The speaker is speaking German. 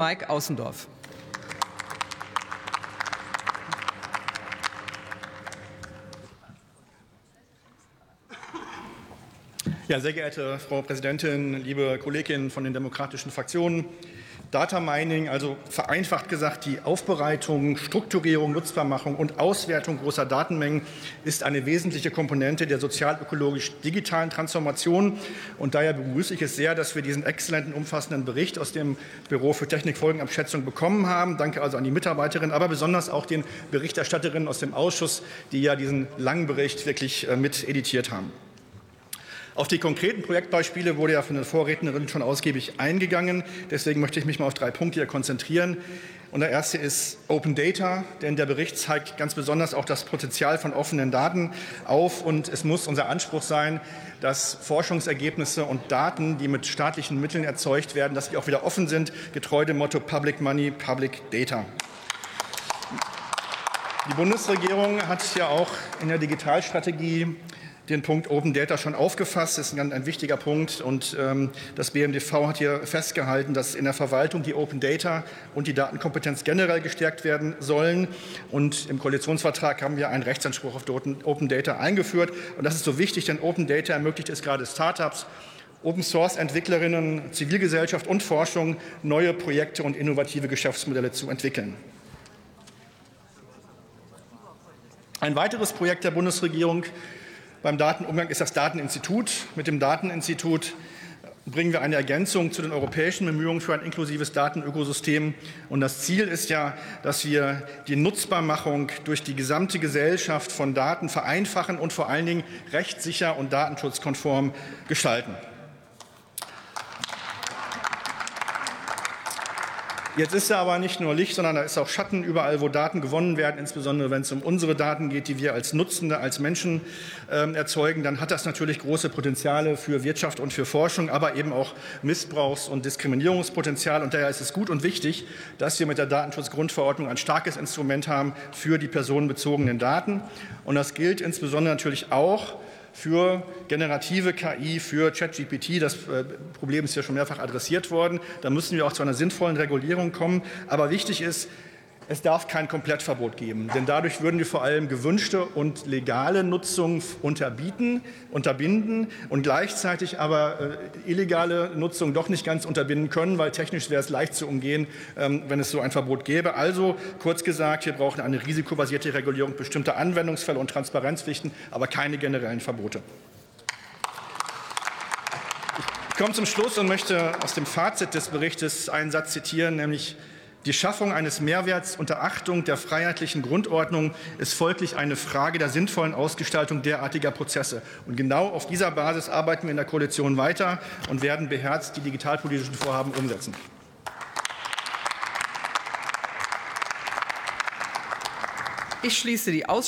Mike Außendorf. Ja, sehr geehrte Frau Präsidentin, liebe Kolleginnen von den demokratischen Fraktionen, Data Mining, also vereinfacht gesagt die Aufbereitung, Strukturierung, Nutzbarmachung und Auswertung großer Datenmengen, ist eine wesentliche Komponente der sozial-ökologisch-digitalen Transformation. Und daher begrüße ich es sehr, dass wir diesen exzellenten, umfassenden Bericht aus dem Büro für Technikfolgenabschätzung bekommen haben. Danke also an die Mitarbeiterin, aber besonders auch den Berichterstatterinnen aus dem Ausschuss, die ja diesen langen Bericht wirklich äh, mit editiert haben. Auf die konkreten Projektbeispiele wurde ja von den Vorrednerinnen schon ausgiebig eingegangen. Deswegen möchte ich mich mal auf drei Punkte hier konzentrieren. Und der erste ist Open Data, denn der Bericht zeigt ganz besonders auch das Potenzial von offenen Daten auf. Und es muss unser Anspruch sein, dass Forschungsergebnisse und Daten, die mit staatlichen Mitteln erzeugt werden, dass die auch wieder offen sind, getreu dem Motto Public Money, Public Data. Die Bundesregierung hat ja auch in der Digitalstrategie den Punkt Open Data schon aufgefasst. Das ist ein, ein wichtiger Punkt. Und ähm, das BMDV hat hier festgehalten, dass in der Verwaltung die Open Data und die Datenkompetenz generell gestärkt werden sollen. Und im Koalitionsvertrag haben wir einen Rechtsanspruch auf Open Data eingeführt. Und das ist so wichtig, denn Open Data ermöglicht es gerade Startups, Open Source Entwicklerinnen, Zivilgesellschaft und Forschung neue Projekte und innovative Geschäftsmodelle zu entwickeln. Ein weiteres Projekt der Bundesregierung beim Datenumgang ist das Dateninstitut. Mit dem Dateninstitut bringen wir eine Ergänzung zu den europäischen Bemühungen für ein inklusives Datenökosystem. Und das Ziel ist ja, dass wir die Nutzbarmachung durch die gesamte Gesellschaft von Daten vereinfachen und vor allen Dingen rechtssicher und datenschutzkonform gestalten. Jetzt ist da aber nicht nur Licht, sondern da ist auch Schatten überall, wo Daten gewonnen werden, insbesondere wenn es um unsere Daten geht, die wir als Nutzende, als Menschen äh, erzeugen. Dann hat das natürlich große Potenziale für Wirtschaft und für Forschung, aber eben auch Missbrauchs- und Diskriminierungspotenzial. Und daher ist es gut und wichtig, dass wir mit der Datenschutzgrundverordnung ein starkes Instrument haben für die personenbezogenen Daten. Und das gilt insbesondere natürlich auch für generative KI, für ChatGPT. Das äh, Problem ist ja schon mehrfach adressiert worden. Da müssen wir auch zu einer sinnvollen Regulierung kommen. Aber wichtig ist, es darf kein Komplettverbot geben, denn dadurch würden wir vor allem gewünschte und legale Nutzung unterbieten, unterbinden und gleichzeitig aber äh, illegale Nutzung doch nicht ganz unterbinden können, weil technisch wäre es leicht zu umgehen, ähm, wenn es so ein Verbot gäbe. Also kurz gesagt, wir brauchen eine risikobasierte Regulierung bestimmter Anwendungsfälle und Transparenzpflichten, aber keine generellen Verbote. Ich komme zum Schluss und möchte aus dem Fazit des Berichtes einen Satz zitieren, nämlich die Schaffung eines Mehrwerts unter Achtung der freiheitlichen Grundordnung ist folglich eine Frage der sinnvollen Ausgestaltung derartiger Prozesse. Und genau auf dieser Basis arbeiten wir in der Koalition weiter und werden beherzt die digitalpolitischen Vorhaben umsetzen. Ich schließe die Aussprache.